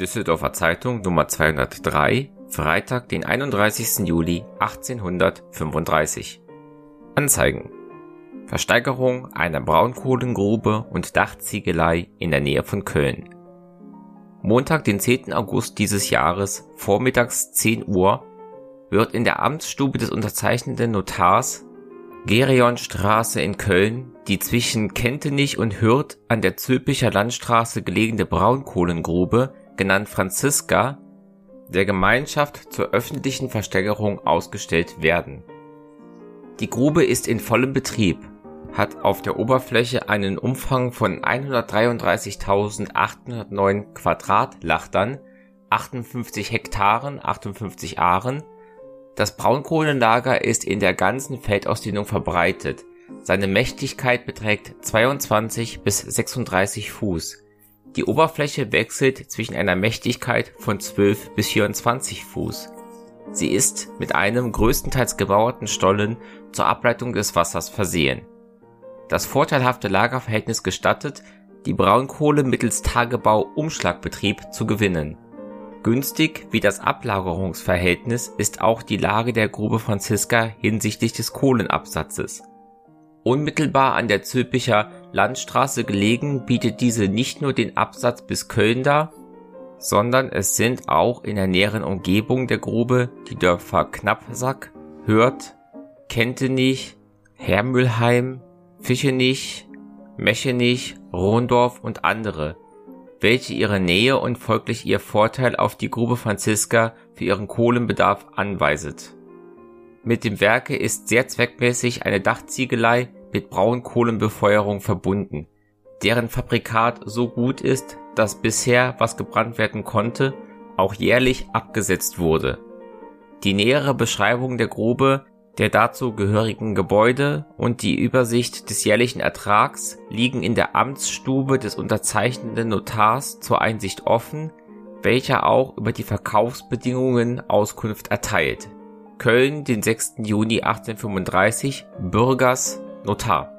Düsseldorfer Zeitung Nummer 203, Freitag, den 31. Juli 1835. Anzeigen. Versteigerung einer Braunkohlengrube und Dachziegelei in der Nähe von Köln. Montag, den 10. August dieses Jahres, vormittags 10 Uhr, wird in der Amtsstube des unterzeichnenden Notars Gerionstraße in Köln die zwischen Kentenich und Hürth an der Zülpicher Landstraße gelegene Braunkohlengrube, genannt Franziska, der Gemeinschaft zur öffentlichen Versteigerung ausgestellt werden. Die Grube ist in vollem Betrieb, hat auf der Oberfläche einen Umfang von 133.809 Quadratlachtern, 58 Hektaren, 58 Ahren das Braunkohlenlager ist in der ganzen Feldausdehnung verbreitet. Seine Mächtigkeit beträgt 22 bis 36 Fuß. Die Oberfläche wechselt zwischen einer Mächtigkeit von 12 bis 24 Fuß. Sie ist mit einem größtenteils gebauerten Stollen zur Ableitung des Wassers versehen. Das vorteilhafte Lagerverhältnis gestattet, die Braunkohle mittels Tagebau-Umschlagbetrieb zu gewinnen Günstig wie das Ablagerungsverhältnis ist auch die Lage der Grube Franziska hinsichtlich des Kohlenabsatzes. Unmittelbar an der Zülpicher Landstraße gelegen bietet diese nicht nur den Absatz bis Köln dar, sondern es sind auch in der näheren Umgebung der Grube die Dörfer Knappsack, Hürth, Kentenich, Hermülheim, Fischenich, Mechenich, Rohndorf und andere welche ihre Nähe und folglich ihr Vorteil auf die Grube Franziska für ihren Kohlenbedarf anweiset. Mit dem Werke ist sehr zweckmäßig eine Dachziegelei mit Braunkohlenbefeuerung verbunden, deren Fabrikat so gut ist, dass bisher, was gebrannt werden konnte, auch jährlich abgesetzt wurde. Die nähere Beschreibung der Grube der dazu gehörigen Gebäude und die Übersicht des jährlichen Ertrags liegen in der Amtsstube des unterzeichnenden Notars zur Einsicht offen, welcher auch über die Verkaufsbedingungen Auskunft erteilt. Köln, den 6. Juni 1835, Bürgers 놓다